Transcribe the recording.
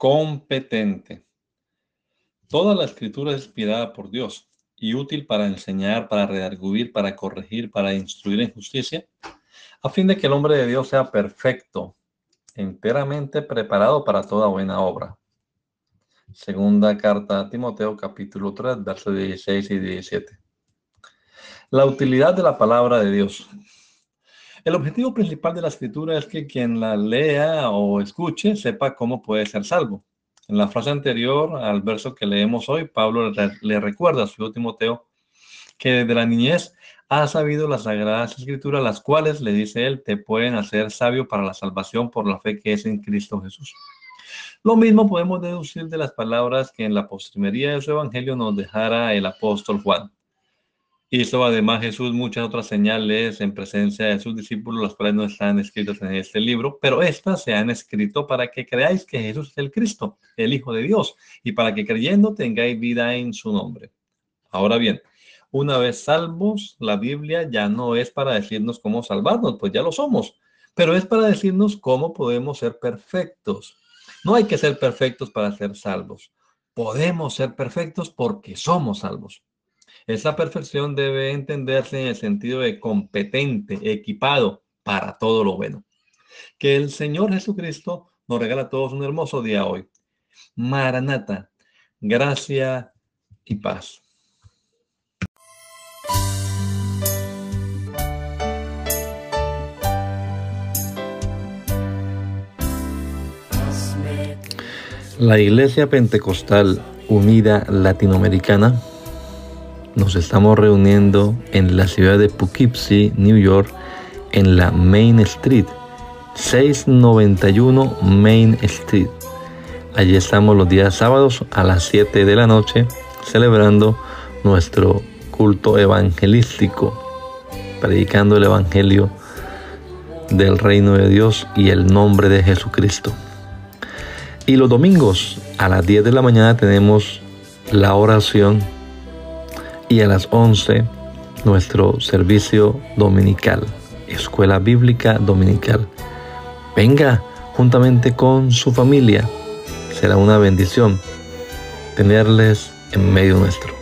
Competente. Toda la escritura es inspirada por Dios y útil para enseñar, para redarguir, para corregir, para instruir en justicia, a fin de que el hombre de Dios sea perfecto, enteramente preparado para toda buena obra. Segunda carta a Timoteo capítulo 3, versos 16 y 17. La utilidad de la palabra de Dios. El objetivo principal de la escritura es que quien la lea o escuche sepa cómo puede ser salvo. En la frase anterior al verso que leemos hoy, Pablo le recuerda a su hijo Timoteo que desde la niñez ha sabido las sagradas escrituras, las cuales, le dice él, te pueden hacer sabio para la salvación por la fe que es en Cristo Jesús. Lo mismo podemos deducir de las palabras que en la postrimería de su evangelio nos dejara el apóstol Juan. Hizo además Jesús muchas otras señales en presencia de sus discípulos, las cuales no están escritas en este libro, pero estas se han escrito para que creáis que Jesús es el Cristo, el Hijo de Dios, y para que creyendo tengáis vida en su nombre. Ahora bien, una vez salvos, la Biblia ya no es para decirnos cómo salvarnos, pues ya lo somos, pero es para decirnos cómo podemos ser perfectos. No hay que ser perfectos para ser salvos. Podemos ser perfectos porque somos salvos. Esa perfección debe entenderse en el sentido de competente, equipado para todo lo bueno. Que el Señor Jesucristo nos regala a todos un hermoso día hoy. Maranata, gracia y paz. La Iglesia Pentecostal Unida Latinoamericana nos estamos reuniendo en la ciudad de Poughkeepsie, New York, en la Main Street, 691 Main Street. Allí estamos los días sábados a las 7 de la noche celebrando nuestro culto evangelístico, predicando el Evangelio del reino de Dios y el nombre de Jesucristo. Y los domingos a las 10 de la mañana tenemos la oración y a las 11 nuestro servicio dominical, Escuela Bíblica Dominical. Venga juntamente con su familia. Será una bendición tenerles en medio nuestro.